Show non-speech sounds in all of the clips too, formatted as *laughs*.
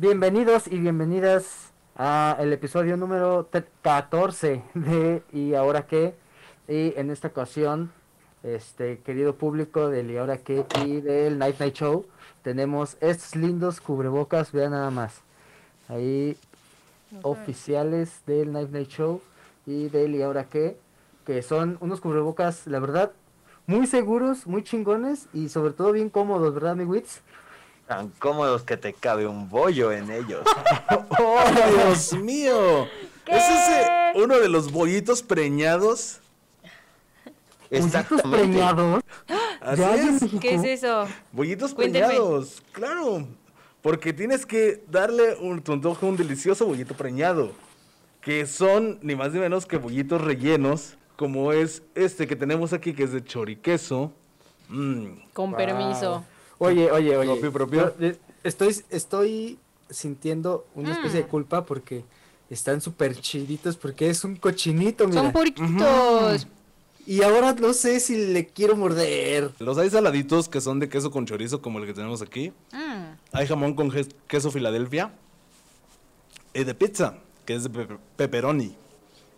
Bienvenidos y bienvenidas a el episodio número 14 de ¿Y ahora qué? Y en esta ocasión, este querido público del ¿Y ahora qué? y del Night Night Show, tenemos estos lindos cubrebocas, vean nada más. Ahí oficiales del Night Night Show y del ¿Y ahora qué? Que son unos cubrebocas, la verdad, muy seguros, muy chingones y sobre todo bien cómodos, ¿verdad, mi Wits? Tan cómodos que te cabe un bollo en ellos. *laughs* ¡Oh, Dios mío! ¿Es ese uno de los bollitos preñados? ¿Bollitos preñados? Así ¿Ya hay en es. ¿Qué es eso? Bollitos Cuénteme. preñados, claro. Porque tienes que darle un tu antojo un delicioso bollito preñado. Que son ni más ni menos que bollitos rellenos. Como es este que tenemos aquí, que es de choriqueso. Mm, Con Wow. permiso. Oye, oye, oye. Propio, propio. Yo, eh, Estoy, estoy sintiendo una especie de culpa porque están súper chiditos porque es un cochinito, mira. Son puritos. Y ahora no sé si le quiero morder. Los hay saladitos que son de queso con chorizo, como el que tenemos aquí. Mm. Hay jamón con queso Filadelfia. Y de pizza, que es de pepe- pepperoni.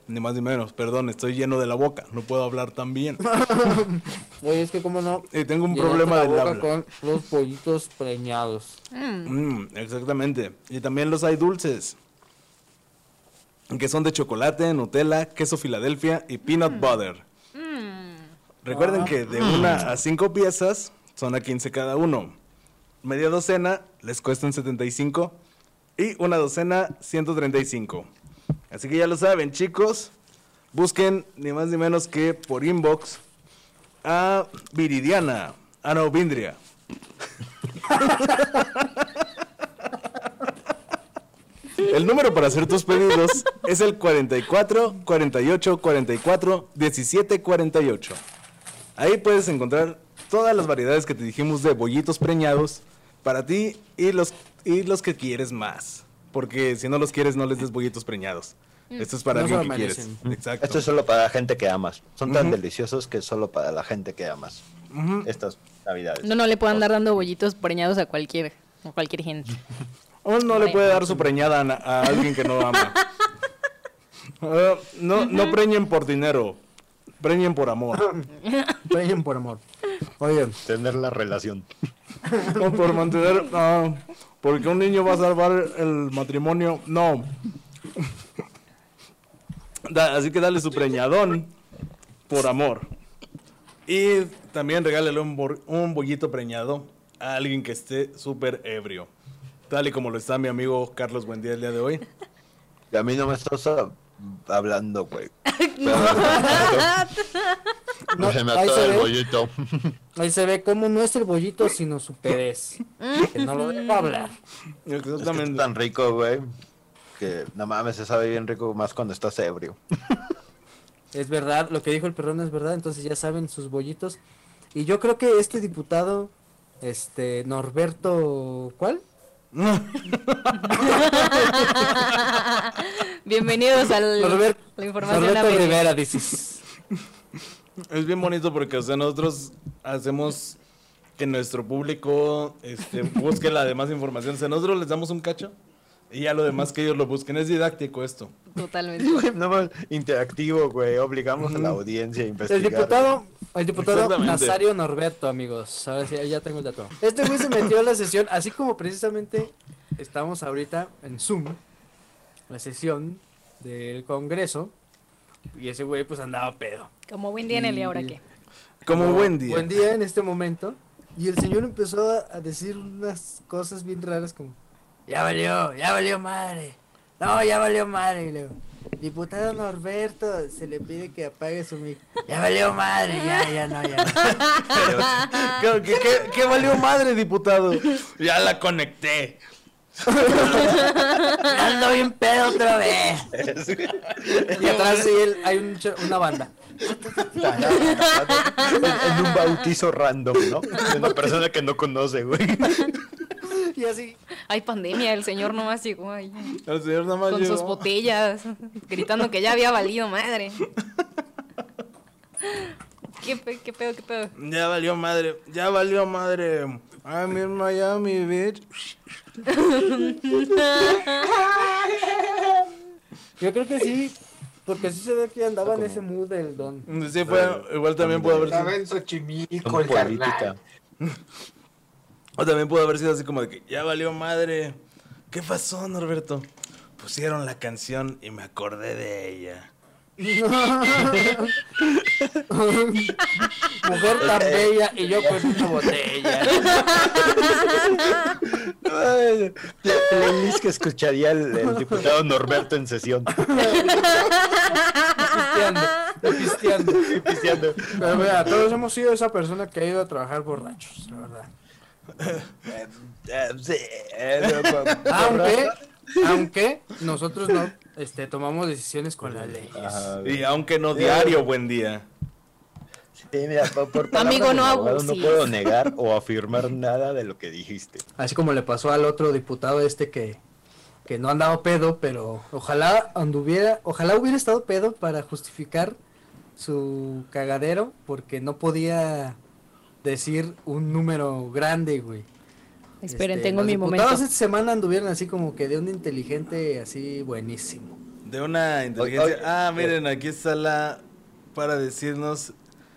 Ni más ni menos. Perdón, estoy lleno de la boca. No puedo hablar tan bien. *laughs* Oye, es que cómo no. Y tengo un Llenaste problema la del boca habla. con los pollitos preñados. Mm. Mm, exactamente. Y también los hay dulces. Que son de chocolate, Nutella, queso Filadelfia y peanut butter. Mm. Recuerden que de una a cinco piezas son a 15 cada uno. Media docena les cuestan 75 y una docena 135. Así que ya lo saben, chicos. Busquen ni más ni menos que por inbox a Viridiana. Ah, no, Vindria. *laughs* El número para hacer tus pedidos es el 44 48 44 17 48. Ahí puedes encontrar todas las variedades que te dijimos de bollitos preñados para ti y los, y los que quieres más. Porque si no los quieres, no les des bollitos preñados. Esto es para No alguien lo que quieres. Exacto. Esto es solo para la gente que amas. Son tan deliciosos que es solo para la gente que amas. Estas navidades. No, no le puedo andar dando bollitos preñados a cualquier, a cualquier gente. *laughs* O no le puede dar su preñada a, alguien que no ama. *laughs* Ah, no, no preñen por dinero, preñen por amor. *laughs* Preñen por amor. Oye, Tener la relación. O por mantener. ah, porque un niño va a salvar el matrimonio. No. Da- así que dale su preñadón por amor. Y también regálale un, un bollito preñado a alguien que esté súper ebrio. Tal y como lo está mi amigo Carlos Buendía el día de hoy. Y a mí no me estás hablando, güey. *laughs* *laughs* No, se me ahí se el ve. bollito. *laughs* ahí se ve cómo no es el bollito, sino su perez. Que no lo dejo hablar. Es que Exactamente. tan rico, güey. Que no mames, se sabe bien rico más cuando estás ebrio. Es verdad, lo que dijo el perrón es verdad, entonces ya saben sus bollitos. Y yo creo que este diputado, este, Norberto, ¿cuál? *laughs* Bienvenidos al Norbert- la información medias. Rivera, dices. *laughs* Es bien bonito porque, o sea, nosotros hacemos que nuestro público este, busque la demás información. O sea, nosotros les damos un cacho y ya lo demás que ellos lo busquen. Es didáctico esto. Totalmente. *laughs* No más interactivo, güey. Obligamos a la audiencia a El investigar. diputado, el diputado. Nazario Norberto, amigos. Ahora sí, ya tengo el dato. Este güey se metió a la sesión, así como precisamente estamos ahorita en Zoom, la sesión del Congreso. Y ese güey pues andaba pedo. Como buen día en el y ahora qué. Como buen día. Buen día en este momento. Y el señor empezó a decir unas cosas bien raras como, ya valió, ya valió madre. No, ya valió madre. Y luego, Diputado Norberto, se le pide que apague su mic. Ya valió madre, ya, ya no, ya no. ¿Qué, qué, qué- qué valió madre, diputado? Ya la conecté. Ando bien pedo otra vez. Y atrás de él hay un una banda. en, en un bautizo random, ¿no? De una persona que no conoce, güey. *laughs* Y así. Hay pandemia, el señor nomás llegó ahí El señor nada más con llegó. sus botellas, gritando que ya había valido madre. ¿Qué, pe- qué pedo, qué pedo? Ya valió madre, ya valió madre. I'm in Miami, bitch. Yo creo que sí, porque sí se ve que andaba en ese mood del don. Sí, fue, igual también pudo haber Estaba sido. en Xochimilco, el carnal. O también pudo haber sido así como de que ya valió madre. ¿Qué pasó, Norberto? Pusieron la canción y me acordé de ella. *laughs* Mujer tan bella y yo con una botella. Ay, *laughs* La playlist que escucharía el, el diputado Norberto en sesión. Pisteando, pisteando. Pisteando. Pero mira, todos hemos sido esa persona que ha ido a trabajar borrachos, la verdad. Aunque, aunque nosotros no este, tomamos decisiones con las leyes. Y aunque no diario, buen día. sí, mira, por, por Amigo, no abogado. No puedo negar o afirmar nada de lo que dijiste. Así como le pasó al otro diputado este que, que no andaba pedo, pero ojalá anduviera, ojalá hubiera estado pedo para justificar su cagadero, porque no podía decir un número grande, güey. Esperen, Este, tengo mi momento. esta semana anduvieron así como que de un inteligente así buenísimo. De una inteligencia. oye, ah, miren, aquí está la. Para decirnos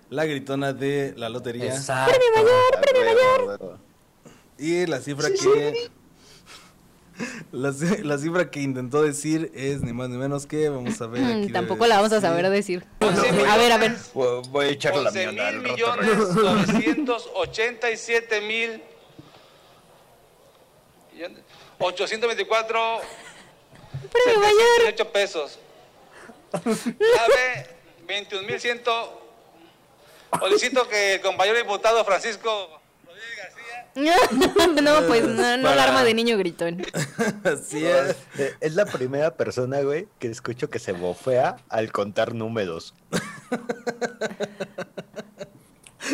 la gritona de la lotería. Exacto. Ah, huevo, huevo. Y la cifra que. La, ci- la cifra que intentó decir es ni más ni menos que. Vamos a ver. aquí Mm, debe Tampoco la vamos a decir. saber decir. A ver, a ver. Voy- a echar la 11 mierda mil millones 987 mil 824 Premio mayor. 708 pesos. Ave 21 mil ciento. Solicito que el compañero diputado Francisco *laughs* no, pues no, no Para- alarma de niño gritón. *laughs* Así es. Eh, Es la primera persona, güey, que escucho que se bofea al contar números. *laughs*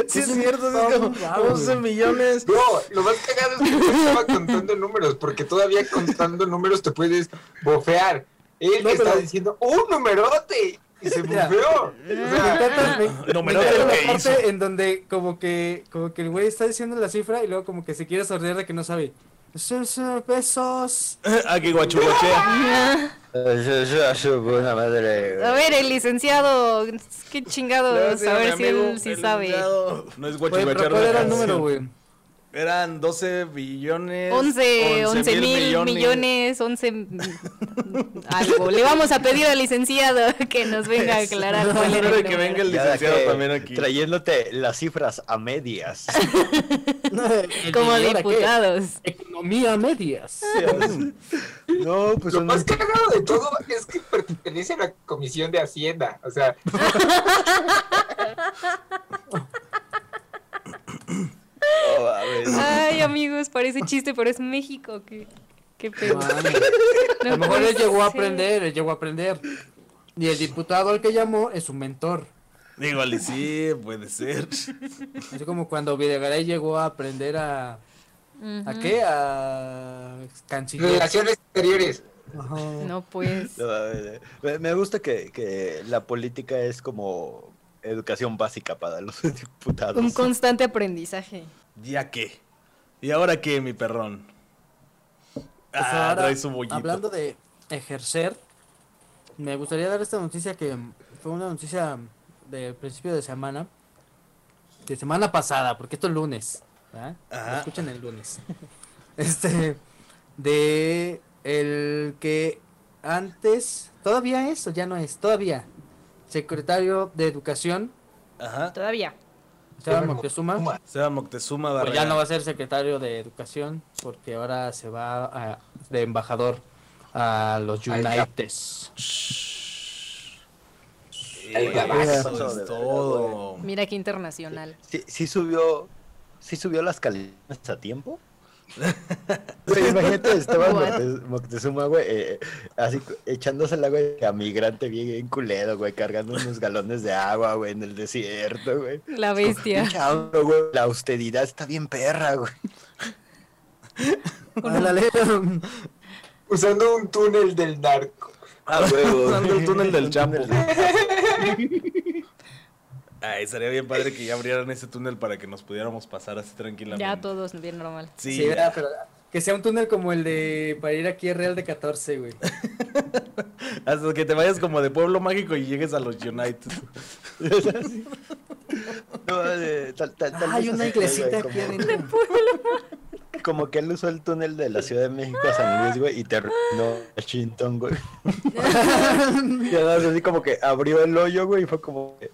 Sí, es Pues, cierto. está Es como muy raro, 11 güey. millones. No, lo más cagado es que no estaba contando números, porque todavía contando números te puedes bofear. Él No, está pero- diciendo ¡un numerote! Y se bufeó. No, me me lo la hizo. parte en donde como que como que el güey está diciendo la cifra y luego como que se quiere sordear de que no sabe. Sus pesos. *laughs* Aquí guachuguachea. Buena madre. A ver, el licenciado, qué chingados, a ver si él sí sabe. No es pero ¿cuál era el número, güey? Eran 12 billones. 11, 11 mil millones, 11 m- *laughs* algo. Le vamos a pedir al licenciado que nos venga a aclarar cuál era que venga el licenciado que también aquí. Trayéndote las cifras a medias. *laughs* Como diputados. Economía a medias. No, pues lo más cagado de todo es que pertenece a la Comisión de Hacienda. O sea, *laughs* Ay, amigos, parece chiste, pero es México. Qué, qué pedo. A lo mejor él llegó a aprender, él llegó a aprender. Y el diputado al que llamó es su mentor. Digo, sí, puede ser. Así como cuando Videgaray llegó a aprender a... ¿A qué? A canciller. relaciones exteriores. Ajá. No, pues. No, ver, Me, me gusta que, que la política es como educación básica para los *laughs* diputados. Un constante aprendizaje. ¿Ya qué? ¿Y ahora qué, mi perrón? Pues Ah, ahora, trae su bollito. Hablando de ejercer, me gustaría dar esta noticia que fue una noticia de principio de semana, de semana pasada, porque esto es lunes. Lo Ajá. escuchen el lunes. *laughs* Este, de el que antes, todavía es o ya no es, todavía, secretario de Educación, Ajá. Todavía. Esteban Moctezuma, Seba Moctezuma pues Barrera. ya no va a ser secretario de Educación, porque ahora se va a- de embajador a los gabazo. Todo. Mira qué internacional. ¿Sí, sí subió, sí subió las calidades a tiempo? Güey, imagínate, *laughs* Esteban What? Moctezuma, güey, eh, así cu- echándosela, güey, a migrante bien culero, güey, cargando unos galones de agua, güey, en el desierto, güey. La bestia. Güey, La austeridad está bien perra, güey. Ándale. Usando un túnel del narco. A huevo. *laughs* Usando el túnel del Chapo. *laughs* Ay, estaría bien padre que ya abrieran ese túnel para que nos pudiéramos pasar así tranquilamente. Ya todos bien normal. Sí, Sí, ya. ¿verdad? pero que sea un túnel como el de para ir aquí a Real de 14, güey. *laughs* Hasta que te vayas como de pueblo mágico y llegues a los United. *laughs* No, eh, tal- tal- tal Hay una iglesita aquí como- adentro. Como que él usó el túnel de la Ciudad de México a San Luis, güey, y terminó Washington, güey. *laughs* y además así como que abrió el hoyo, güey, y fue como, que,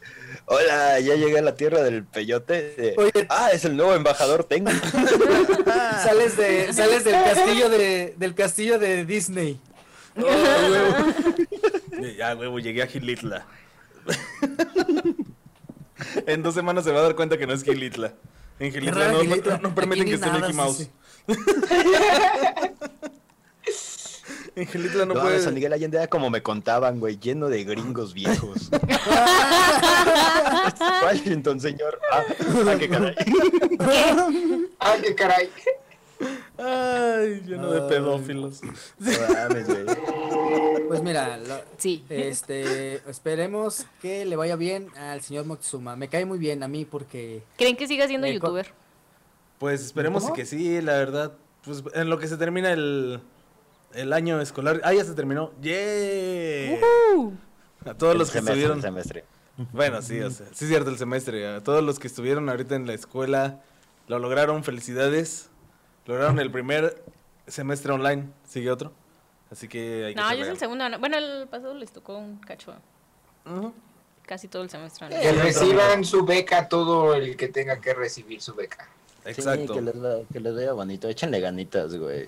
hola, ya llegué a la tierra del peyote. Eh, Oye. ah, es el nuevo embajador tengo. *laughs* sales de sales del castillo de del castillo de Disney. *laughs* ya, huevo, llegué a Gilitla. *laughs* en dos semanas se va a dar cuenta que no es Gilitla. En Gilitla no, Gilitla. no- no permiten que esté nada, Mickey Mouse. sí, Gilitla no, No, puede. San Miguel Allende era como me contaban, güey, lleno de gringos viejos. *laughs* Washington, señor. Ah, ah, qué caray. Ah, qué caray. Ay, lleno de pedófilos. No mames, güey. Pues mira, lo- Sí. este esperemos que le vaya bien al señor Moctezuma. Me cae muy bien a mí porque ¿Creen que siga siendo Eh, youtuber? Pues esperemos ¿Cómo? que sí, la verdad. Pues en lo que se termina el, el año escolar. Ah, ya se terminó. ¡Yeah! Uh, A todos El los que semestre, estuvieron. el semestre. Bueno, sí, o sea, sí es cierto el semestre. A todos los que estuvieron ahorita en la escuela lo lograron, felicidades. Lograron el primer semestre online. Sigue otro. Así que hay que no, yo es el segundo. no. Bueno, el pasado les tocó un cacho. Casi todo el semestre. Que reciban su beca todo el que tenga que recibir su beca. Exacto. Sí, que les, vaya bonito. Échenle ganitas, güey.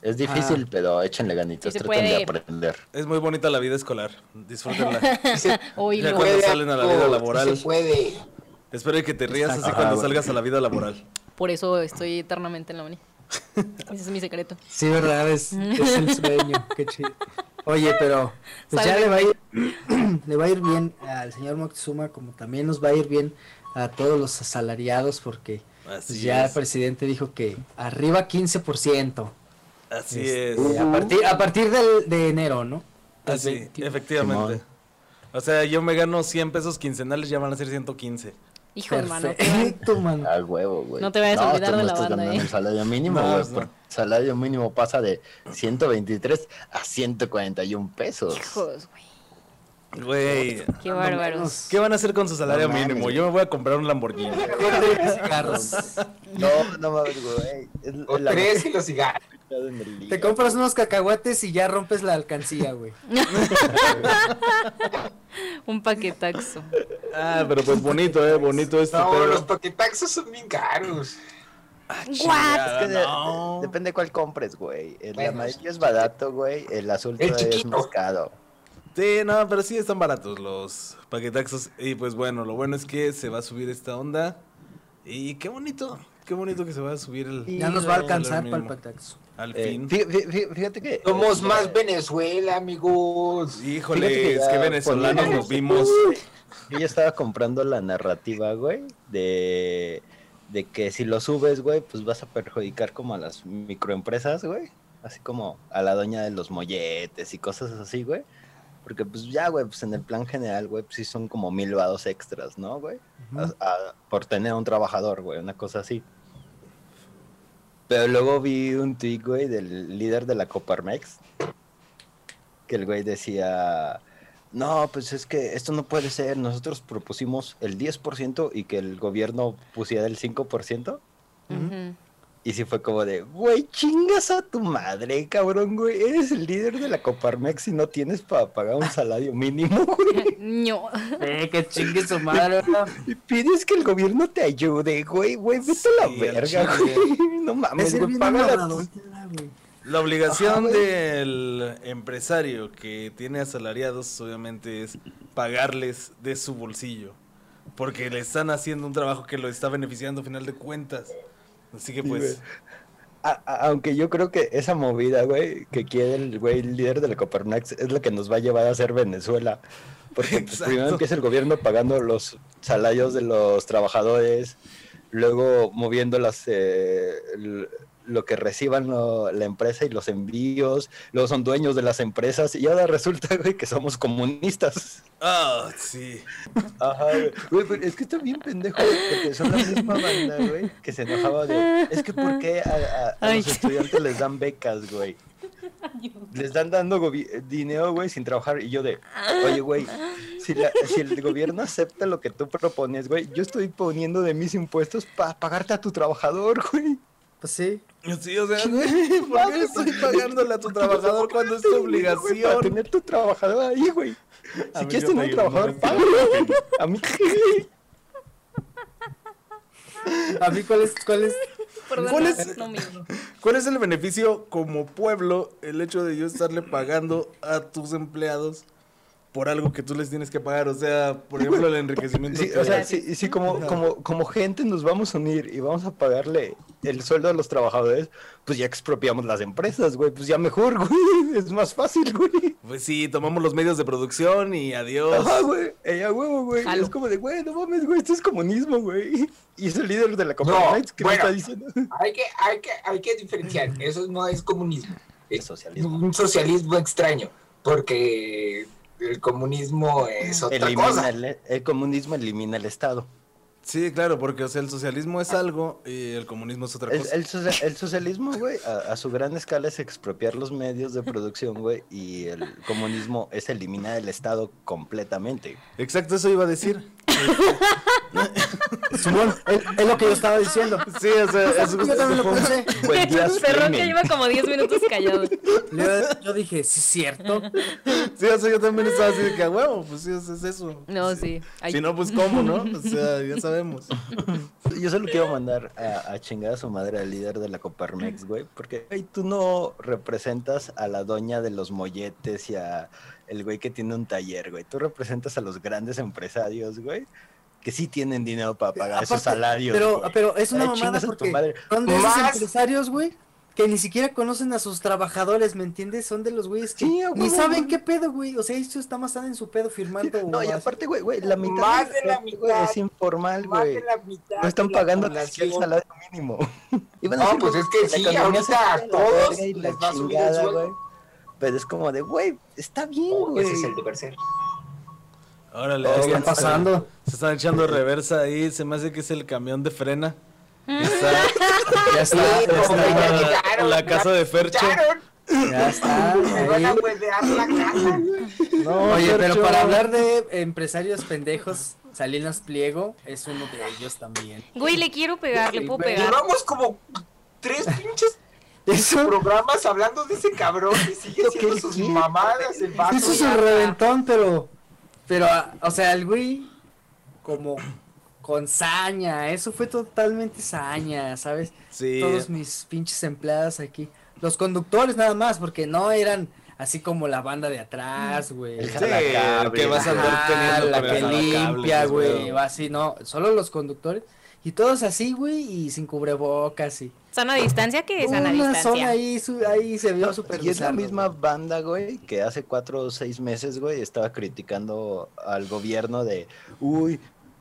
Es difícil, pero échenle ganitas. Sí Traten de aprender. Es muy bonita la vida escolar. Disfrútenla. *laughs* Ya cuando puede, salen a la vida laboral. Se puede. Espero que te rías así cuando salgas a la vida laboral. Por eso estoy eternamente en la uni. *laughs* Ese es mi secreto. sí, verdad, es, es el sueño, qué chido. Oye, pero pues ya le va a ir *clears throat* le va a ir bien al señor Moctezuma como también nos va a ir bien a todos los asalariados porque pues, ya es. el presidente dijo que arriba 15%. Así Este, es. A partir, a partir del, de enero, ¿no? Así, 21. efectivamente. Simón. O sea, yo me gano 100 pesos quincenales, ya van a ser 115. Hijo de mano. qué Perfecto, *laughs* man. Al huevo, güey. No te vayas a olvidar de no la banda, ¿eh? el salario mínimo, No, güey. no. el salario mínimo pasa de 123 a 141 pesos. Hijos, güey. Güey, Qué bárbaros. ¿qué van a hacer con su salario No mínimo? Yo me voy a comprar un Lamborghini. *laughs* cigarros. No, no mames, güey. Es O la tres y los cigarros. Te compras unos cacahuates y ya rompes la alcancía, güey. *laughs* Un paquetaxo. Ah, pero pues bonito, eh, bonito este No, pedo. los paquetaxos son bien caros. Es que de-. Depende cuál compres, güey. El Bueno, amarillo es barato, güey. El azul El es chiquito. Sí, no, pero sí están baratos los paquetaxos. Y pues bueno, lo bueno es que se va a subir esta onda. Y qué bonito, qué bonito que se va a subir el. Ya nos va a alcanzar para el paquetaxo. Al Eh, fin. fí- fí- fí- fíjate que. Somos eh, más Venezuela, amigos. Híjole, que es ya que venezolanos nos vimos. Yo ya estaba comprando la narrativa, güey, de, de que si lo subes, güey, pues vas a perjudicar como a las microempresas, güey. Así como a la doña de los molletes y cosas así, güey. Porque pues ya, güey, pues en el plan general, güey, pues sí son como mil vados extras, ¿no, güey? Ujú. A- a- por tener un trabajador, güey, una cosa así. Pero luego vi un tweet, güey, del líder de la Coparmex, que el güey decía, no, pues es que esto no puede ser, nosotros propusimos el 10% y que el gobierno pusiera el 5%. Ujú. Y sí fue como de, güey, chingas a tu madre, cabrón, güey. Eres el líder de la Coparmex y no tienes para pagar un salario mínimo, *laughs* güey. *laughs* No. Eh, que chingue su madre. Y pides que el gobierno te ayude, güey, güey, vete a la Sí, verga, güey. *laughs* No Es mames, el güey, bien págale a amarrador, tus- güey. La obligación Ajá, del empresario que tiene asalariados, obviamente, es pagarles de su bolsillo. Porque le están haciendo un trabajo que lo está beneficiando a final de cuentas. Así que pues. güey. A- a- aunque yo creo que esa movida, güey, que quiere el güey el líder de la Coparmex es lo que nos va a llevar a ser Venezuela. Porque pues, *laughs* primero empieza el gobierno pagando los salarios de los trabajadores, luego moviendo las, eh, lo que reciban lo- la empresa y los envíos, luego son dueños de las empresas y ahora resulta, güey, que somos comunistas. Ah, sí. Ajá, güey. Güey, pero es que está bien pendejo, güey, porque son la misma banda, güey, que se enojaba de... Es que ¿por qué a, a- a Ay. los estudiantes les dan becas, güey? Les dan dando gobi- dinero, güey, sin trabajar. Y yo de, oye, güey, si, la- si el gobierno acepta lo que tú propones, güey, yo estoy poniendo de mis impuestos para pagarte a tu trabajador, güey. Pues sí. Sí, o sea, *laughs* ¿por qué estoy pagándole a tu trabajador cuando es tu Güey, Para obligación? tener tu trabajador ahí, güey. Si quieres tener un trabajador, güey. A mí. A mí, ¿cuál es? ¿Cuál es? Perdón, ¿Cuál es? no, mío. ¿Cuál es el beneficio como pueblo el hecho de yo estarle pagando a tus empleados por algo que tú les tienes que pagar? O sea, por ejemplo, el *laughs* enriquecimiento. Sí, o sea, sí, sí, como, como, como gente nos vamos a unir y vamos a pagarle el sueldo a los trabajadores, pues ya expropiamos las empresas, güey. Pues ya mejor, *laughs* güey. Es más fácil, güey. Pues sí, tomamos los medios de producción y adiós. Ajá, güey. Ella, huevo, güey. Jalo. Es como de, güey, no mames, güey. Esto es comunismo, güey. Y es el líder de la No, Coparmex que me bueno. está diciendo. Hay que, hay que, hay que diferenciar. Eso no es comunismo. Es Es socialismo. un socialismo extraño. Porque el comunismo es otra Elimina cosa. el, el comunismo elimina el Estado. Sí, claro, porque o sea, el socialismo es algo y el comunismo es otra El, cosa. el socia- el socialismo, güey, a, a su gran escala es expropiar los medios de producción, güey, y el comunismo es eliminar el Estado completamente. Exacto, eso iba a decir. *laughs* Simón, es, lo que yo estaba diciendo. Sí, o sea, es Yo también lo pensé. Que lleva como 10 minutos callado. Yo, dije, sí, es cierto. Sí, o sea, yo también estaba así de que a huevo, pues sí, es, es eso. No, sí. Si no, pues cómo, ¿no? O sea, ya sabemos. *laughs* Yo solo quiero mandar a, a chingar a su madre al líder de la Coparmex, güey, porque güey, tú no representas a la doña de los molletes y a el güey que tiene un taller, güey. Tú representas a los grandes empresarios, güey, que sí tienen dinero para pagar esos salarios. Pero, pero es una Ay, mamada porque madre. son de esos empresarios, güey, que ni siquiera conocen a sus trabajadores, ¿me entiendes? Son de los güeyes que Sí, ni saben qué pedo, güey. O sea, ellos están más en su pedo firmando. No, y aparte, güey, güey, la mitad Más de la es informal, güey. No están pagando ni siquiera el salario mínimo. *laughs* Y van a No, decir, pues es que sí, ahorita a todos les la va a subir el chingada, sueldo. güey. Pero es como de, güey, está bien, güey. Ese es el deber ser. Órale, ¿Qué está están- pasando? Se están echando reversa ahí, se me hace que es el camión de frena. Está, *laughs* Ya está, Sí, ya está. ya la, casa de Fercho. Ya está. me van a ahí. huevear la casa. No, Oye, pero para hablar de empresarios pendejos, Salinas Pliego es uno de ellos también. Güey, le quiero pegar, le puedo pegar. Llevamos como tres pinches Eso, programas hablando de ese cabrón y sigue haciendo que sus mamadas el vato. eso es un reventón, pero, pero, o sea, el güey, como con saña, eso fue totalmente saña, ¿sabes? Sí. Todos mis pinches empleados aquí. Los conductores nada más, porque no eran así como la banda de atrás, güey. El Sí, que vas a andar teniendo la que limpia, güey, va así, no, solo los conductores. Y todos así, güey, y sin cubrebocas y... Sana distancia, ¿qué es sana zona distancia? ahí, su- ahí se vio súper Y es la misma güey. banda, güey, que hace cuatro o seis meses, güey, estaba criticando al gobierno de, uy,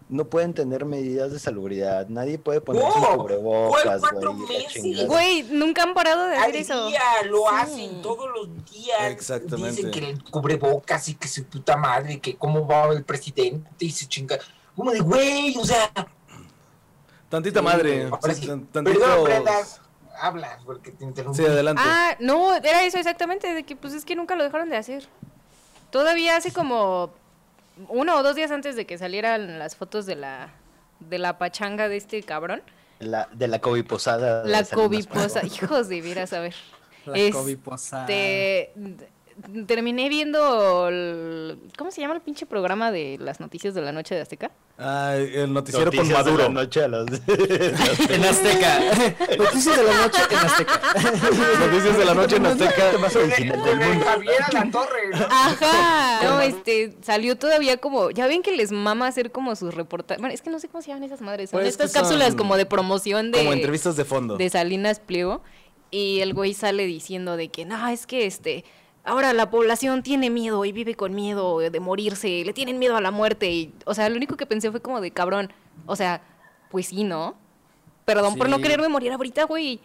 no pueden tener medidas de salubridad, nadie puede ponerse No, un cubrebocas, ¿cuál cuatro güey. Güey, nunca han parado de Al hacer eso. día lo Sí. hacen todos los días. Exactamente. Dicen que el cubrebocas y que su puta madre, que cómo va el presidente y se chinga. Como de güey, o sea. Tantita madre. Sí, sí. tan- Perdón, tantitos- Brenda. Habla, porque te interrumpí. Sí, adelante. Ah, no, era eso exactamente, de que pues es que nunca lo dejaron de hacer. Todavía hace como uno o dos días antes de que salieran las fotos de la de la pachanga de este cabrón, La, de la COVID posada. la coviposa, Pliego. *laughs* hijos de veras, a ver. La Este, COVID posada. Terminé viendo el- ¿cómo se llama el pinche programa de las noticias de la noche de Azteca? Ah, el noticiero con Noticias de Maduro. la noche a las... *laughs* En Azteca. Noticias de la noche en Azteca. *laughs* Noticias de la noche en Azteca. Con. Javier a la torre, ¿no? Ajá. No, este, salió todavía como, ya ven que les mama hacer como sus reportajes. Bueno, es que no sé cómo se llaman esas madres. Son Pues estas son cápsulas como de promoción de, Como entrevistas de fondo. de Salinas Pliego. Y el güey sale diciendo de que, no, es que este, ahora la población tiene miedo y vive con miedo de morirse, le tienen miedo a la muerte. Y, o sea, lo único que pensé fue como de cabrón. O sea, pues sí, ¿no? Perdón por no quererme morir ahorita, güey.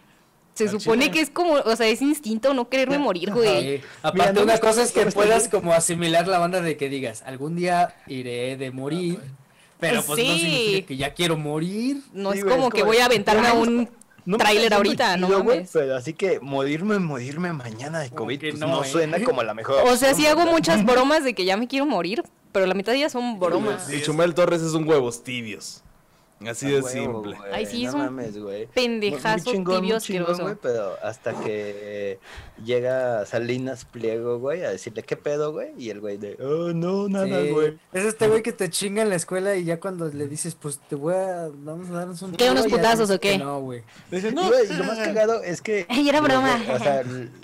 Se supone que es como, o sea, es instinto no quererme morir, güey. Sí. Aparte, no una cosa es que no puedas como asimilar la banda de que digas, algún día iré de morir, pero pues no Sí. significa que ya quiero morir. No Sí, es como es que voy a aventarme a un No tráiler ahorita, no chido, güey, mames. Pero así que morirme, morirme mañana de COVID, pues no, no, eh. suena como la mejor. O sea, sí hago muchas bromas de que ya me quiero morir, pero la mitad de ellas son bromas. Y Chumel Torres es un huevos tibios. Así de simple. güey, Ay, sí, no es un mames, güey. *laughs* pendejazo Muy chingón, muy tibio chingón, pero hasta que llega Salinas Pliego, güey, a decirle qué pedo, güey, y el güey de, oh, no, nada, Sí. güey. Es este güey que te chinga en la escuela y ya cuando le dices, pues te voy a, vamos a darnos un ¿Qué, unos tiro", ya putazos o qué? No, güey. No, güey, lo más *laughs* cagado es que. *laughs* Ay, era broma. O sea,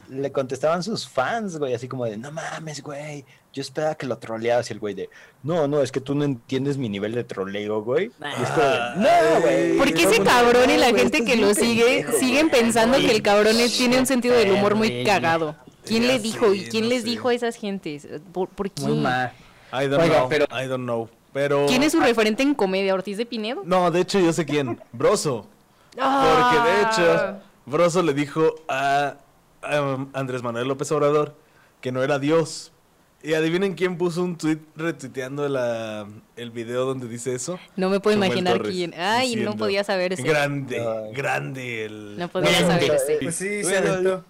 le contestaban sus fans, güey, así como de, no mames, güey. Yo esperaba que lo troleabas y el güey de, no, no, es que tú no entiendes mi nivel de troleo, güey. Y es como de, no, güey. ¿Por qué todo ese cabrón y "No, la güey, gente que lo sigue pendejo, siguen güey". pensando que el cabrón es- tiene un sentido del humor muy cagado? ¿Quién Ya le dijo y quién no les sé. dijo a esas gentes? ¿Por, por mal. I don't Oiga, know, pero- I don't know. Pero... ¿Quién es su referente en comedia? ¿Ortiz de Pinedo? No, de hecho yo sé quién. Broso. Porque de Ah. hecho, Broso le dijo a, a Andrés Manuel López Obrador que no era Dios. Y adivinen quién puso un tweet retuiteando la, el video donde dice eso. No me puedo Chumel imaginar Torres, quién. Ay, no podía saberse. Grande, Ay. grande el... No podía Grande. saberse. Pues sí, se aventó.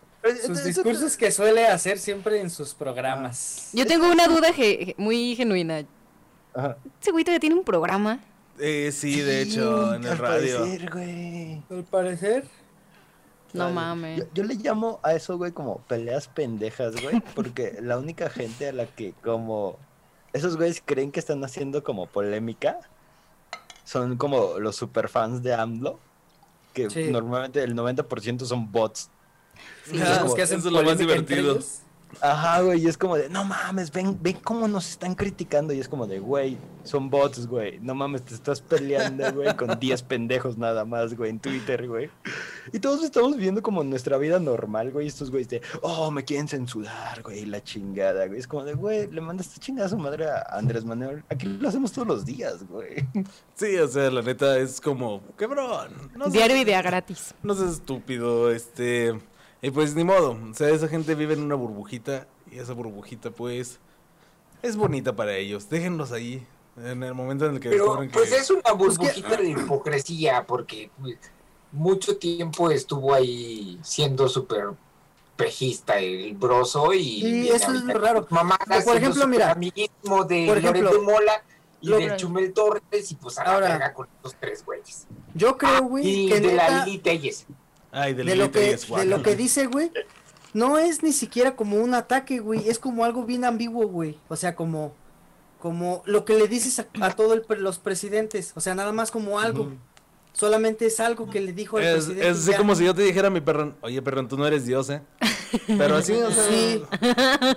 Sus discursos que suele hacer siempre en sus programas. Yo tengo una duda ge- muy genuina. Ajá. ¿Ese güey todavía tiene un programa? Eh, sí, de hecho, en el Al radio. parecer, güey. Al parecer. No mames. Yo, yo le llamo a eso, güey, como peleas pendejas, güey, *laughs* porque la única gente a la que como esos güeyes creen que están haciendo como polémica son como los superfans de AMLO, que Sí. normalmente el 90% son bots. Sí. Ah, Los que eso hacen es lo más polémica entre divertido. ellos. Ajá, güey, y es como de, no mames, ven, ven cómo nos están criticando, y es como de, güey, son bots, güey, no mames, te estás peleando, güey, con 10 pendejos nada más, güey, en Twitter, güey. Y todos estamos viviendo como nuestra vida normal, güey, y estos güeyes de, oh, me quieren censurar, güey, la chingada, güey, es como de, güey, le mandaste chingada a su madre a Andrés Manuel, aquí lo hacemos todos los días, güey. Sí, o sea, la neta es como, quebrón. No Diario idea gratis. No seas estúpido, este... Y pues ni modo, o sea, esa gente vive en una burbujita y esa burbujita pues es bonita para ellos. Déjenlos ahí en el momento en el que Pero descubren pues que... es una burbujita de hipocresía porque pues, mucho tiempo estuvo ahí siendo súper pejista el broso y, Y eso es lo raro. Mamá Por ejemplo, mira, amiguismo de por ejemplo, de Mola y lo- del Chumel Torres y pues a la Ahora- verga con estos tres güeyes. Yo creo, Ah, güey, y que de la Lili Telles. Ay, de lo que, de lo que dice, güey, no es ni siquiera como un ataque, güey, es como algo bien ambiguo, güey. O sea, como, como lo que le dices a, a todos los presidentes, o sea, nada más como algo. Solamente es algo que le dijo al Es, presidente. es así como si yo te dijera a mi perrón, oye perrón, tú no eres Dios, ¿eh? Pero así, o sea... Sí.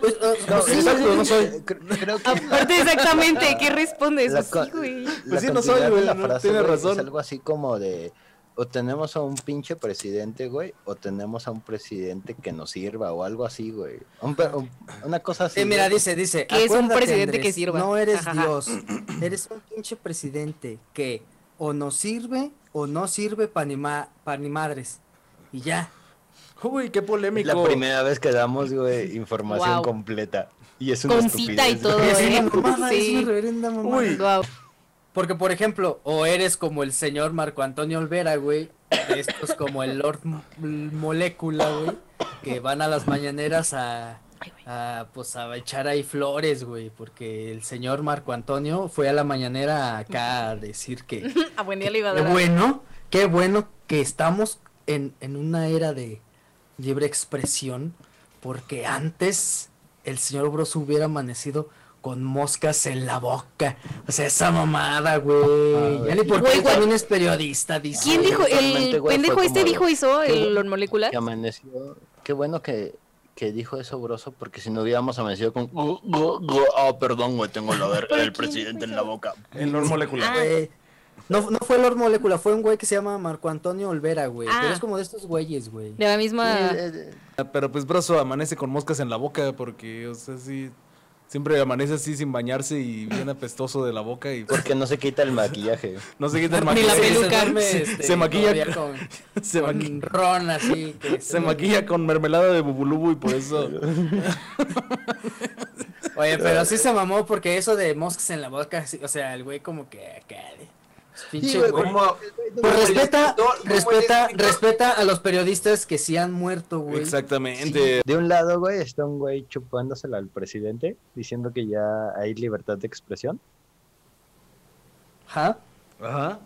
Pues, uh, No, sí, exacto, no soy. Cre- Creo que Aparte, *laughs* exactamente, ¿qué responde eso? La Sí, güey. Pues sí, no soy, güey, la no, frase, tiene güey, razón. Es algo así como de o tenemos a un pinche presidente, güey, o tenemos a un presidente que nos sirva o algo así, güey. Un pe- un- una cosa así. Sí, mira, güey. dice, dice. Que es un "Acuérdate, presidente que sirva". No eres. Dios. *clears throat* Eres un pinche presidente que o nos sirve o no sirve para ni, ma- pa' ni madres. Y ya. Uy, qué Es polémico. la primera vez que damos, güey, información Wow. completa. Y es una Con cita y todo. Es ¿eh? una mamada, es Sí. una reverenda mamada. Uy. Porque, por ejemplo, o eres como el señor Marco Antonio Olvera, güey. Estos como el Lord Molécula, güey. Que van a las mañaneras a, a, pues, a echar ahí flores, güey. Porque el señor Marco Antonio fue a la mañanera acá a decir que... *laughs* A buen día le iba a Qué bueno, qué bueno que estamos en, en una era de libre expresión, porque antes el señor Bros hubiera amanecido con moscas en la boca. O sea, esa mamada, güey. ya ni porque Güey, él güey. también es periodista, dice. ¿Quién dijo? ¿El güey, pendejo este dijo eso? qué ¿El bueno molecular? Que amaneció. Qué bueno que, que dijo eso, broso, porque si no hubiéramos amanecido con. Ah, perdón, güey, tengo la del *laughs* presidente en la boca. El Lord molecular. Güey, No, no fue Lord Molécula, fue un güey que se llama Marco Antonio Olvera, güey. Ah. Pero es como de estos güeyes, güey. De la misma. Eh, eh, Pero pues Broso amanece con moscas en la boca porque, o sea, sí, Siempre amanece así sin bañarse y bien apestoso de la boca y Porque no se quita el maquillaje. *laughs* no se quita el Ni la maquillaje. peluca. Se, este, se maquilla con- *laughs* se con maqui- ron así. *laughs* Que Se maquilla con mermelada de bubulubu y por eso... Oye, pero sí se mamó porque eso de moscas en la boca, o sea, el güey como que acá de- Pinche güey, güey. Como, Pues respeta, respeta, respeta a los periodistas que sí han muerto, güey. Exactamente. De un lado, güey, está un güey chupándosela al presidente, diciendo que ya hay libertad de expresión. Ajá. Ajá.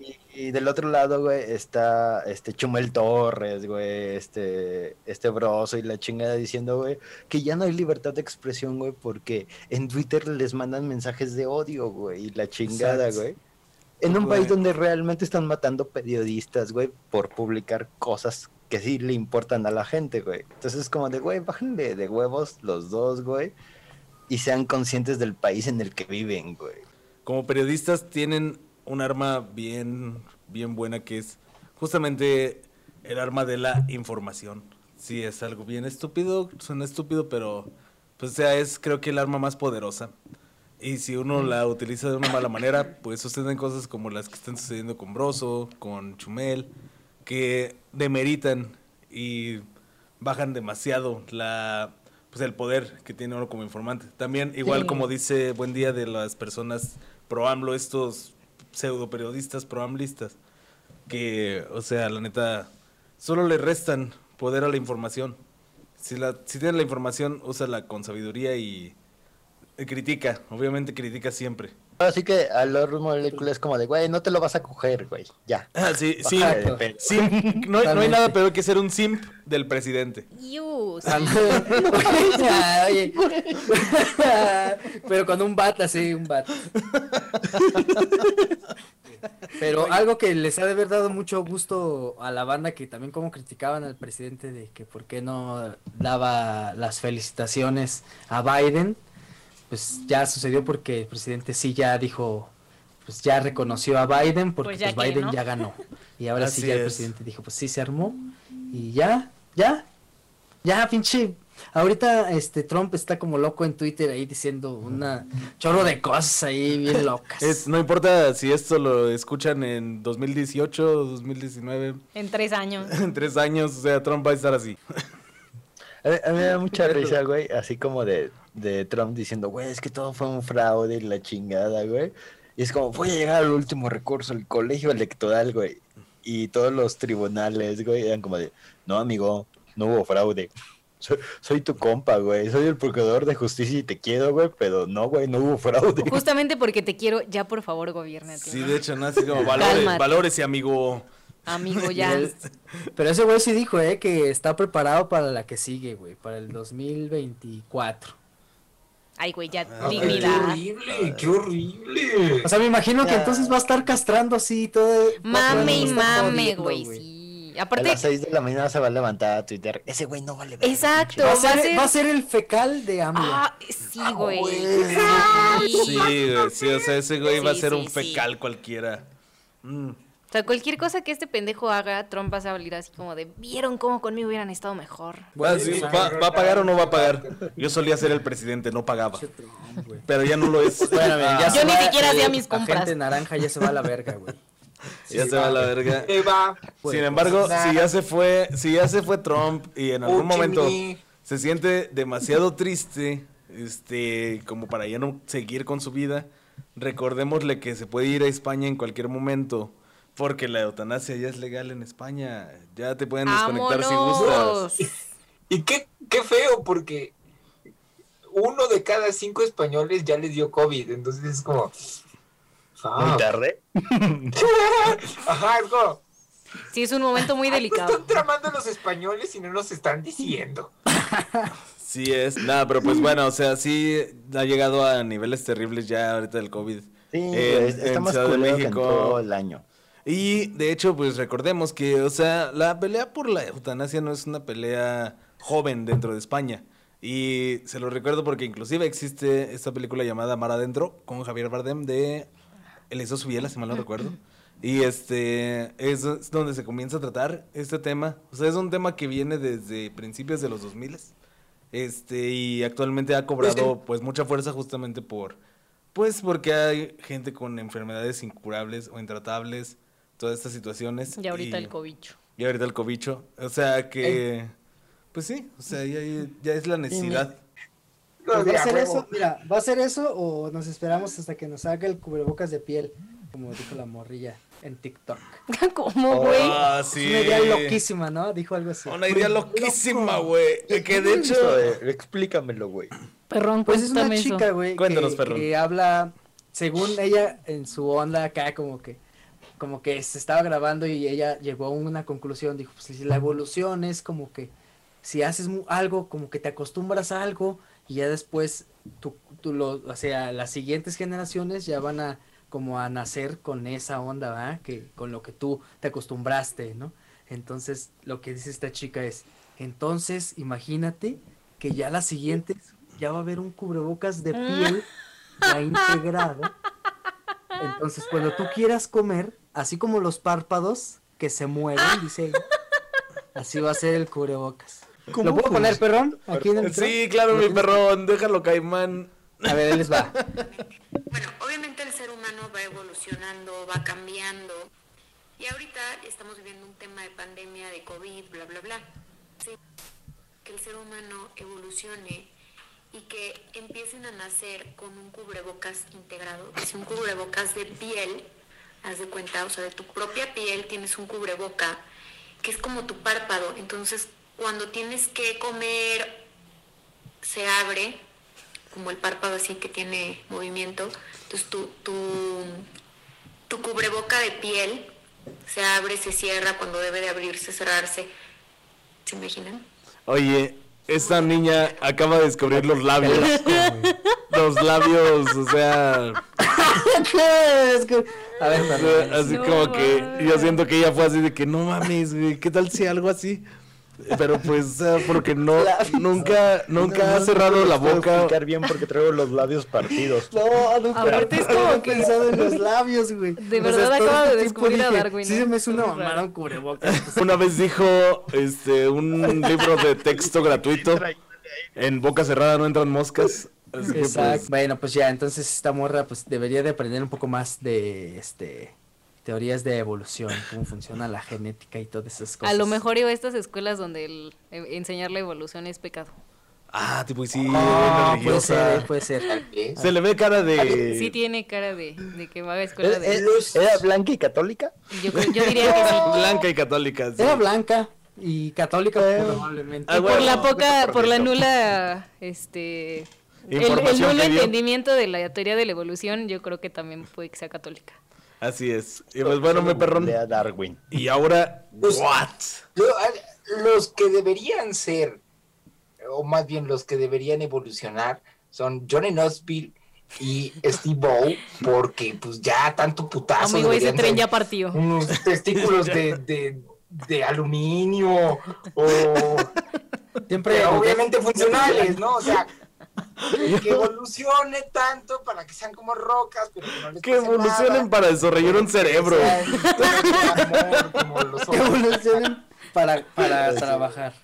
Y, y del otro lado, güey, está este Chumel Torres, güey, este, este broso y la chingada diciendo, güey, que ya no hay libertad de expresión, güey, porque en Twitter les mandan mensajes de odio, güey, y la chingada, Exacto. güey. En un Güey. país donde realmente están matando periodistas, güey, por publicar cosas que sí le importan a la gente, güey. Entonces es como de, güey, bájenle de huevos los dos, güey, y sean conscientes del país en el que viven, güey. Como periodistas tienen un arma bien, bien buena que es justamente el arma de la información. Sí, es algo bien estúpido, suena estúpido, pero pues o sea, es creo que el arma más poderosa. Y si uno la utiliza de una mala manera, pues suceden cosas como las que están sucediendo con Broso, con Chumel, que demeritan y bajan demasiado la pues el poder que tiene uno como informante. También, igual Sí. como dice Buen Día de las personas pro AMLO, estos pseudo periodistas pro AMListas, que, o sea, la neta, solo le restan poder a la información. Si, la, si tienes la información, úsala con sabiduría y critica, obviamente critica siempre. Así que a Lord Molecule es como de, güey, no te lo vas a coger, güey, ya. Ah, sí, sí, *laughs* sí, no, hay- no hay nada peor que ser un simp del presidente. Yus. *laughs* Oye. *laughs* Pero con un bat así, un bat. Pero algo que les ha de haber dado mucho gusto a la banda que también como criticaban al presidente de que por qué no daba las felicitaciones a Biden, pues ya sucedió porque el presidente sí ya dijo, pues ya reconoció a Biden porque Pues ya pues que, Biden ¿no? ya ganó. Y ahora Así sí ya el es. presidente dijo, pues sí se armó y ya, ya, ya pinche Ahorita este Trump está como loco en Twitter ahí diciendo una chorro de cosas ahí bien *laughs* locas. Es, no importa si esto lo escuchan en 2018 o 2019, En tres años. *laughs* en tres años, o sea, Trump va a estar así. A mí, a mí me da mucha *laughs* risa, güey, así como de, de Trump diciendo, güey, es que todo fue un fraude y la chingada, güey. Y es como, voy a llegar al último recurso, el colegio electoral, güey. Y todos los tribunales, güey, eran como de, no, amigo, no hubo fraude. Soy, soy tu compa, güey. Soy el procurador de justicia y te quiero, güey, pero no, güey, no hubo fraude. Justamente porque te quiero, ya por favor gobiernate. Sí, ¿no? de hecho, no así como valores, valores y amigo. Amigo, *laughs* ya. Pero ese güey sí dijo, eh, que está preparado para la que sigue, güey, para el 2024. Ay, güey, ya, Ay, Ay, qué dignidad. horrible, qué horrible. O sea, me imagino que entonces va a estar castrando así todo. Mame y está mame, güey, sí. A Aparte, las 6 de la mañana se va a levantar a Twitter. Ese güey no vale Exacto. Va a, Va a ser, ser- va a ser el fecal de AMLO. ah, sí, güey. güey. Sí, güey, sí, o sea, ese güey va a ser sí, un sí. fecal cualquiera. Mm. O sea, cualquier cosa que este pendejo haga, Trump va a salir así como de, ¿vieron cómo conmigo hubieran estado mejor? Ah, sí, ¿va, va a pagar o no va a pagar? Yo solía ser el presidente, no pagaba. Pero ya no lo es. Bueno, ya Ah, Yo ni siquiera hacía mis la compras. gente naranja ya se va a la verga, güey. *laughs* ya se va a la verga. Se va. Sin embargo, Nah. si ya se fue, si ya se fue Trump y en algún momento se siente demasiado triste, este, como para ya no seguir con su vida, recordémosle que se puede ir a España en cualquier momento, porque la eutanasia ya es legal en España. Ya te pueden desconectar si gustas. Y qué, qué feo, porque uno de cada cinco españoles ya les dio COVID, entonces es como... Muy Ah. tarde. *laughs* Ajá, es como... Sí, es un momento muy delicado. están tramando los españoles y no nos están diciendo. Sí es. Nada, pero pues bueno, o sea, sí ha llegado a niveles terribles ya ahorita del COVID. Sí, en- güey, está en más Ciudad de culero que en México. todo el año. Y de hecho, pues recordemos que, o sea, la pelea por la eutanasia no es una pelea joven dentro de España. Y se lo recuerdo porque inclusive existe esta película llamada Mar Adentro con Javier Bardem de Eliseo Subiela, si mal no recuerdo. *laughs* Y este es, es donde se comienza a tratar este tema. O sea, es un tema que viene desde principios de los 2000 Este, y actualmente ha cobrado pues mucha fuerza justamente por, pues porque hay gente con enfermedades incurables o intratables, todas estas situaciones. Y ahorita el cobicho. Y ahorita el cobicho. O sea que, pues sí, o sea, ya, ya es la necesidad. Pues va a ser eso, mira, va a ser eso o nos esperamos hasta que nos haga el cubrebocas de piel, como dijo la morrilla en TikTok. *laughs* ¿Cómo, güey? Ah, Es sí. Una idea loquísima, ¿no? Dijo algo así. Una idea loquísima, güey. Que de hecho... Eh, explícamelo, güey. Perrón, Pues es una chica, güey, Cuéntanos, que, perrón. que habla, según ella, en su onda acá, como que, como que se estaba grabando y ella llegó a una conclusión, dijo, pues la evolución es como que, si haces algo, como que te acostumbras a algo, y ya después, tú, tú lo, o sea, las siguientes generaciones ya van a, como a nacer con esa onda, ¿verdad? Que, con lo que tú te acostumbraste, ¿no? Entonces, lo que dice esta chica es, entonces, imagínate que ya las siguientes ya va a haber un cubrebocas de piel ya *laughs* integrado. Entonces, cuando tú quieras comer, así como los párpados que se mueven, dice ella, así va a ser el cubrebocas. ¿Lo puedo poner, perrón? Aquí en el micro? Sí, claro, mi perrón, déjalo, caimán. A ver, ahí les va. Bueno, obviamente el ser humano va evolucionando, va cambiando. Y ahorita estamos viviendo un tema de pandemia, de COVID, bla, bla, bla. Sí, que el ser humano evolucione y que empiecen a nacer con un cubrebocas integrado. Es un cubrebocas de piel, haz de cuenta, o sea, de tu propia piel tienes un cubreboca que es como tu párpado. Entonces, cuando tienes que comer, se abre como el párpado así que tiene movimiento. Entonces tu, tu, tu cubreboca de piel se abre, se cierra cuando debe de abrirse, cerrarse. ¿Se imaginan? Oye, esta niña acaba de descubrir los labios. *laughs* los labios, o sea, A ver, así No como que yo siento que ella fue así de que no mames, güey, ¿qué tal si algo así? Pero pues, o sea, porque no, nunca, nunca ha cerrado la Puedo boca. explicar bien porque traigo los labios partidos. No, nunca Aparte es no como que- pensado en los labios, güey. De O sea, verdad todo acaba este de tiempo descubrir a dije, Darwin, Sí, ¿eh? se me hizo una mamada un cubrebocas. *laughs* Una vez dijo este un libro de texto gratuito. *laughs* En boca cerrada no entran moscas. Así que, Exacto. pues, Bueno, pues ya, entonces esta morra pues debería de aprender un poco más de este teorías de evolución, cómo funciona la genética y todas esas cosas. A lo mejor iba a estas escuelas donde el, eh, enseñar la evolución es pecado. ah, tipo, sí, Ah, bien puede ser, eh, puede ser. Se le ve cara de. Sí tiene cara de, de que va a escuela ¿Era, de... era blanca y católica? Yo, diría que sí. *laughs* Blanca y católica. sí. Era blanca y católica probablemente. Ah, por la poca, por la nula, este... El, nulo entendimiento de la teoría de la evolución, yo creo que también puede que sea católica. Así es. Y pues bueno, mi perrón. Lea Darwin. Y ahora, Pues- what? Lo- Los que deberían ser, o más bien los que deberían evolucionar, son Johnny Knoxville y Steve Bow, porque pues ya tanto putazo. Amigo, ese tren ya partió. Unos testículos de, de, de aluminio o Siempre obviamente funcionales, ¿no? O sea, que evolucione tanto para que sean como rocas, pero que no les Que pase evolucionen nada. para desarrollar un cerebro. Sean amor, como los *laughs* que evolucionen para, para trabajar.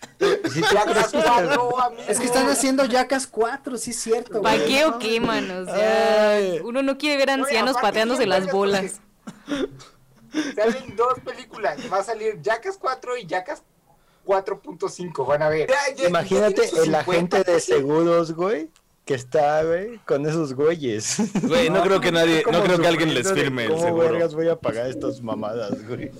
Sí, Ya las cuatro, amigo. Es que están haciendo Yacas 4, sí es cierto. ¿Para güey. qué o qué, mano? O sea, uno no quiere ver ancianos aparte pateándose las bolas. Salen dos películas, va a salir Jackass 4 y Jackass 4.5, van a ver. Ya- ya- ya Imagínate el agente 50. de seguros, güey, que está, güey, con esos güeyes. Güey, no creo que *laughs* nadie, no creo que alguien les firme el ¿Cómo seguro. vergas voy a pagar estas mamadas, güey?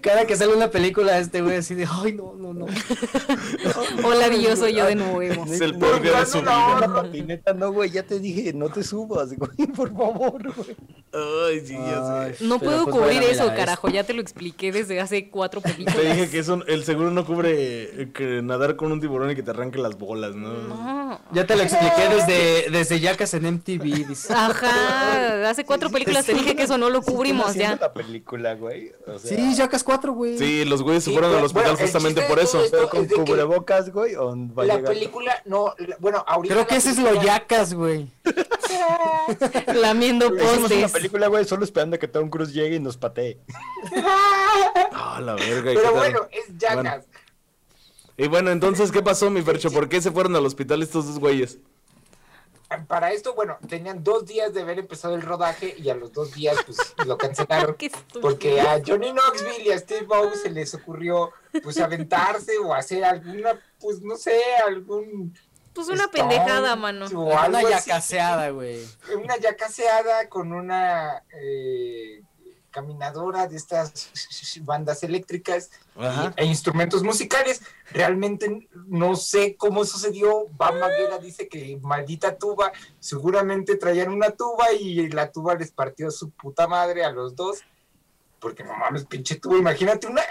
Cada que sale una película este güey así de, ay, no, no, no. *laughs* Hola, Dios, soy yo de nuevo. Es el peor día de su vida. la patineta, *laughs* no, güey, ya te dije, no te subas, güey, por favor, güey. Ay, sí, ya Ay, sé. No puedo pues cubrir eso, carajo. Ya te lo expliqué desde hace cuatro *laughs* películas. Te dije que eso, el seguro no cubre eh, que nadar con un tiburón y que te arranque las bolas, ¿no? No. Ya te lo expliqué desde, desde Yacas en MTV, dice. Ajá, hace cuatro películas te dije que eso no lo cubrimos ya. la película, güey. O sea, Sí, Yacas 4, güey. Sí, los güeyes se Sí, fueron al hospital justamente por eso. pero con es cubrebocas, güey, La llegar- película, no, la- bueno, ahorita. Creo que la ese es lo Yacas, güey. *laughs* Lamiendo Hicimos una postes. película, güey, solo esperando a que Tom Cruise llegue y nos patee. *laughs* Ah, la verga. ¿y qué Pero tal? bueno, es Jackass. Y bueno, entonces, ¿qué pasó, mi Fercho? ¿Por qué se fueron al hospital estos dos güeyes? Para esto, bueno, tenían dos días de haber empezado el rodaje y a los dos días, pues, lo cancelaron. *laughs* Porque a Johnny Knoxville y a Steve Bow se les ocurrió, pues, aventarse o hacer alguna, pues, no sé, algún... Pues una stunt pendejada, mano. O Una algo así. yacaseada, güey. Una yacaseada con una eh, caminadora de estas *laughs* bandas eléctricas Ajá. e instrumentos musicales. Realmente no sé cómo sucedió. Bam Margera dice que maldita tuba. Seguramente traían una tuba y la tuba les partió su puta madre a los dos. Porque no mames, pinche tuba. Imagínate una,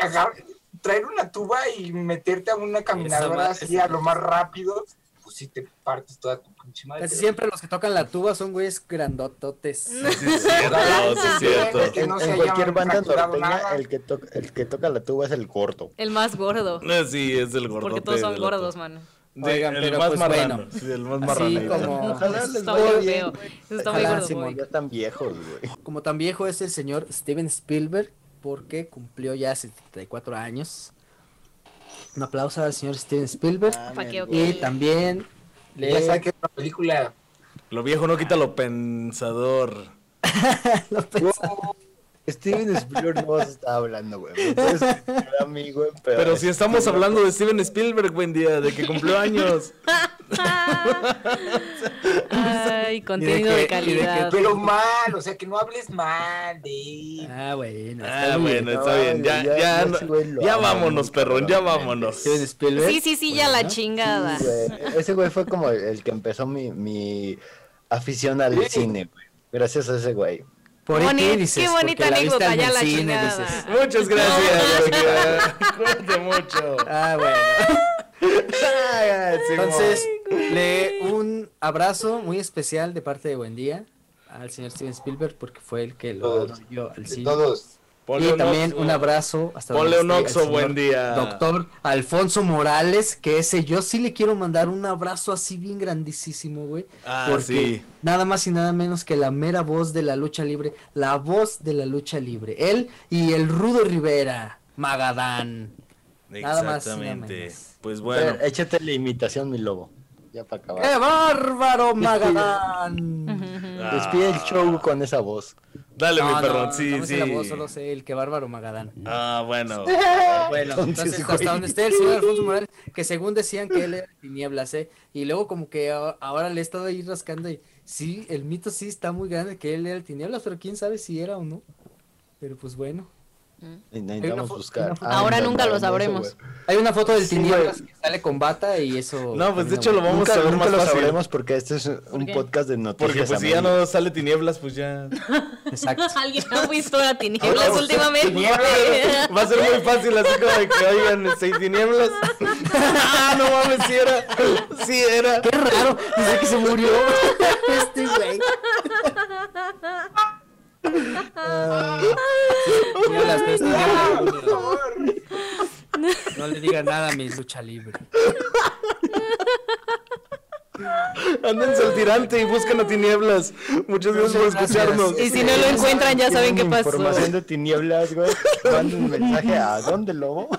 traer una tuba y meterte a una caminadora así a lo más rápido. Pues sí te partes toda tu pinche madre. Casi siempre los que tocan la tuba son güeyes grandototes. Sí, es cierto, sí, es cierto. *laughs* Que En, no en se cualquier banda norteña, el que, toca, el que toca la tuba es el gordo. El más gordo. *laughs* Sí, es el gordo. Porque todos son gordos, mano. Oigan, el pero más pues marrano. bueno. Sí, el más marrano. como- Ojalá Eso les está vaya muy bien, feo. güey. Eso está muy Ojalá, gordo, Simón, güey. Ya tan viejos, güey. Como tan viejo es el señor Steven Spielberg, porque cumplió ya 74 años. Un aplauso al señor Steven Spielberg. Ok. Y también le... Ya saben que es una película. Lo viejo no quita lo pensador. *laughs* lo pensaba. Steven Spielberg no se está hablando, güey. A mí, güey, pero... Pero si estamos hablando de Steven Spielberg, buen día, de que cumplió años. Ay, contenido que- de y de que calidad. Pero mal, o sea, que no hables mal de. Ah, bueno. está Ah, bien. bueno, está bien. Ya, Ya- ya, no- vámonos, perrón, ya vámonos. Steven Spielberg. Sí, sí, sí, ya la chingada. Sí, güey. Ese güey fue como el, el que empezó mi, mi afición al Sí. cine, güey. Gracias a ese güey. Por Boni- qué dices, qué bonita anécdota, ya la cine, dices. Muchas gracias. *laughs* Cuídate mucho. Ah, bueno. *laughs* Entonces, le un abrazo muy especial de parte de Buendía al señor Steven Spielberg porque fue el que lo Todos. abrió al cine. todos. Ponle y un también oxo. un abrazo hasta Ponle un oxo, buen día. Doctor Alfonso Morales, que ese yo sí le quiero mandar un abrazo así bien grandísimo, güey. Ah, porque sí. nada más y nada menos que la mera voz de la lucha libre, la voz de la lucha libre. Él y el Rudo Rivera, Magadán. Nada más y nada Exactamente. menos. Pues bueno. Pero échate la imitación, mi lobo. Ya para acabar. ¡Qué bárbaro, *laughs* Magadán! Despide el show con esa voz. Dale, mi No, perrón, no, sí, no sí. la voz, solo sé el que bárbaro Magadán. Ah, bueno. *laughs* Bueno, Entonces, hasta donde esté el señor Alfonso Morales, que según decían que él era tinieblas, ¿eh? Y luego como que ahora le he estado ahí rascando y sí, el mito sí está muy grande que él era el tinieblas, pero quién sabe si era o no. Pero pues bueno. Necesitamos buscar. Ah, Ahora no, nunca lo no, sabremos. Hay una foto del Sí, tinieblas que sale con bata y eso. No, pues de hecho lo vamos Nunca, a ver nunca más lo fácil. sabremos porque este es un podcast de noticias. Porque pues si ya no sale tinieblas, pues ya. Exacto. *laughs* Alguien ha visto a tinieblas Ahora, últimamente. Va a ser muy fácil así como de que oigan, este, tinieblas. *laughs* ah, no mames, sí era. Sí era. Qué raro, dice que se murió *laughs* este güey. *laughs* No, le diga nada a mi lucha libre. Ándense al tirante y busquen a tinieblas. Muchas gracias por escucharnos. Y si no lo encuentran, ya saben qué ¿Quieren pasó. Información de tinieblas, güey. Manden un mensaje a dónde, lobo.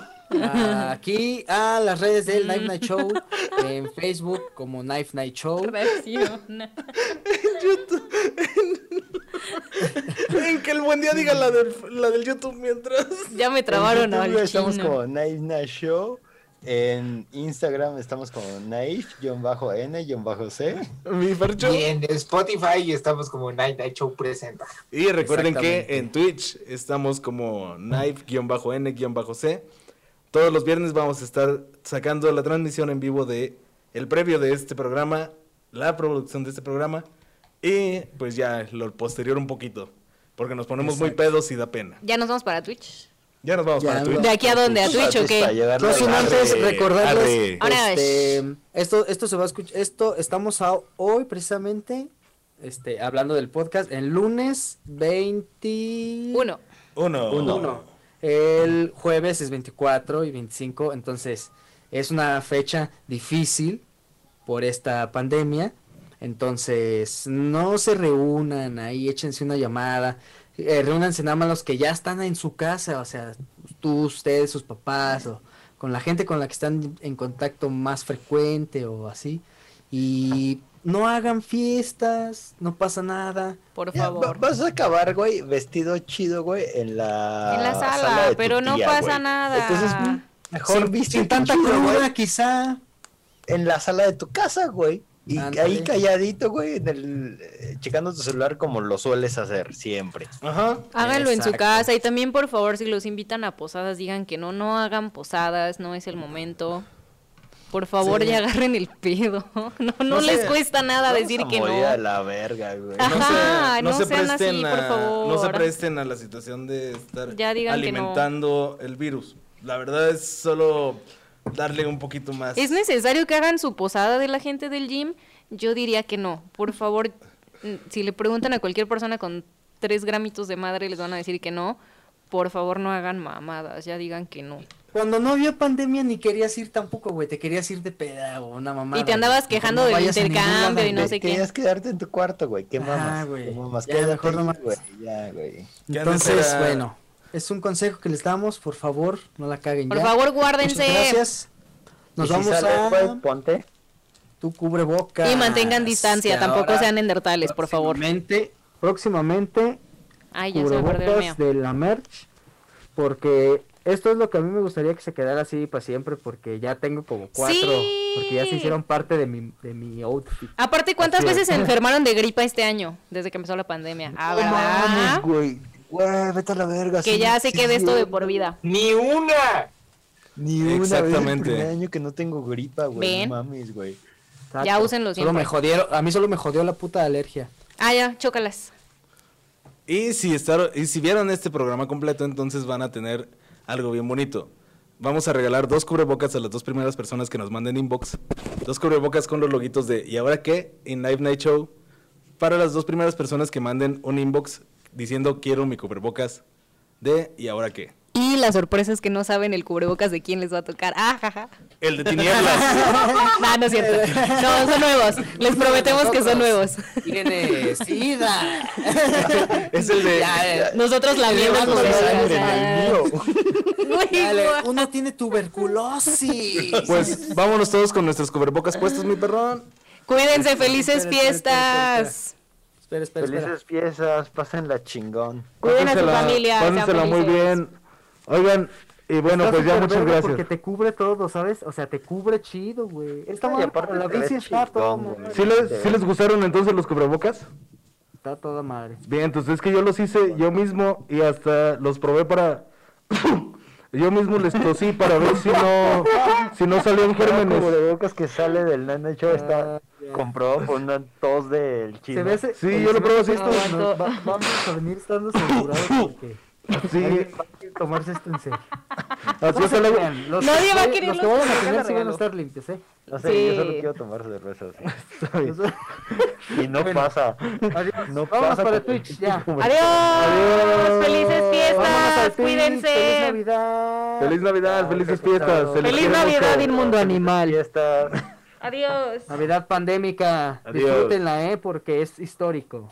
Aquí a las redes del Knife Night Show en Facebook como Knife Night Show. Reacciona. En que el buen día diga la del, la del YouTube mientras. Ya me trabaron En YouTube al Estamos chino. como Knife Night Show. En Instagram estamos como Knife-N-C. Mi. Y en Spotify estamos como Night Night Show presenta. Y recuerden que en Twitch estamos como knife-n-c. Todos los viernes vamos a estar sacando la transmisión en vivo de el previo de este programa, la producción de este programa y pues ya lo posterior un poquito, porque nos ponemos muy pedos y da pena. Ya nos vamos para Twitch. Ya nos vamos Ya para Twitch. ¿De aquí a dónde? ¿A Twitch o Para qué? No sin antes recordarles, este, esto, esto se va a escuchar, esto, estamos a- hoy precisamente, este, hablando del podcast, el lunes 21. Uno. Uno. Uno. El jueves es 24 y 25, entonces es una fecha difícil por esta pandemia. Entonces, no se reúnan ahí, échense una llamada, eh, reúnanse nada más los que ya están en su casa, o sea, tú, ustedes, sus papás o con la gente con la que están en contacto más frecuente o así. Y no hagan fiestas, no pasa nada. Por Ya, favor. vas a acabar, güey, vestido chido, güey, en la, En la sala, de tu pero no tía, pasa güey. nada. Entonces, mejor Sin, sin tanta cruda, quizá. en la sala de tu casa, güey. Y ahí calladito, güey, en el, eh, checando tu celular como lo sueles hacer siempre. Ajá. Háganlo en su casa y también por favor si los invitan a posadas digan que no, no hagan posadas, no es el momento. Por favor Sí. ya agarren el pedo. *laughs* No, no, No les sé, cuesta nada decir a que morir no. a la verga, güey. Ajá. No se, no no se sean así, presten por a, favor. no se presten a la situación de estar Ya alimentando el virus. La verdad es solo darle un poquito más. ¿Es necesario que hagan su posada de la gente del gym? Yo diría que no. Por favor, si le preguntan a cualquier persona con tres gramitos de madre, les van a decir que no. Por favor, no hagan mamadas, ya digan que no. Cuando no había pandemia ni querías ir tampoco, güey. Te querías ir de peda o una mamá. Y te andabas quejando del intercambio y no Te- sé qué. Querías quedarte en tu cuarto, güey. ¿Qué Ajá, mamas? güey. ¿Qué mamas? Ya, mejor nomás. güey. Ya, güey. Entonces, era- bueno, es un consejo que les damos, por favor, no la caguen Por ya. favor, Muchas guárdense. gracias. Nos si vamos a güey, ponte. tu cubreboca. Y mantengan distancia, tampoco sean endertales, por favor. Próximamente, próximamente Ay, ya se me perdió el mío. cubrebocas de la merch, porque esto es lo que a mí me gustaría que se quedara así para siempre, porque ya tengo como cuatro, Sí. porque ya se hicieron parte de mi, de mi outfit. Aparte, ¿cuántas Así es. veces se *laughs* enfermaron de gripa este año? Desde que empezó la pandemia. Ah, mames, güey. Güey, vete a la verga. Que sí, ya se sí, quede sí. esto de por vida. ¡Ni una! Ni una vez Exactamente. el primer año que no tengo gripa, güey. No mames, güey. Exacto. Ya úsenlo Solo me siempre. jodieron, a mí solo me jodió la puta alergia. Ah, ya, chócalas. Y si, estar, y si vieron este programa completo, entonces van a tener algo bien bonito. Vamos a regalar dos cubrebocas a las dos primeras personas que nos manden inbox. Dos cubrebocas con los loguitos de ¿Y ahora qué? En Live Night Show. Para las dos primeras personas que manden un inbox diciendo quiero mi cubrebocas de ¿Y ahora qué? Y la sorpresa es que no saben el cubrebocas de quién les va a tocar. Ah, jaja. El de tinieblas. *laughs* No, no es cierto. No, son nuevos. Les prometemos que son nuevos. Tiene sida. *laughs* es el de... Nosotros la sangre cubrebocas. Muy Dale, guau. uno tiene tuberculosis. Pues vámonos todos con nuestros cubrebocas puestos, mi perrón. Cuídense, felices Espera, espera, espera, fiestas. espera, espera, espera. Felices piezas, pásenla chingón. Cuiden a su familia. pásensela muy felices. bien. Oigan, y bueno, Está pues ya muchas gracias. Porque te cubre todo, ¿sabes? O sea, te cubre chido, güey. Esta Y madre aparte la bici está güey. ¿Sí les, sí les gustaron entonces los cubrebocas? Está toda madre. Bien, entonces es que yo los hice yo mismo y hasta los probé para... *coughs* yo mismo les tosí para ver si no, si no salían El gérmenes. cubrebocas que sale del Nano Show está comprobado por una tos del chino. Se ve ese- Sí, el- yo lo pruebo así. esto vamos a venir estando censurados *coughs* porque Sí, alguien va a querer tomarse esto en serio. así agua. Los Nadie que- va a los querer que los vayan a cubrebocas tener sí van a estar limpios, ¿eh? No sé, yo Sí. solo quiero tomar cerveza. sí. Y no pasa. Adiós. No Vámonos pasa para Twitch, ya. Adiós. Felices Vámonos fiestas. Twitch, Feliz Cuídense. Navidad. Feliz Navidad, felices fiestas. se Feliz quiere Navidad. Inmundo Animal. Fiesta. Adiós. Navidad pandémica. Adiós. Disfrútenla, ¿eh? Porque es histórico.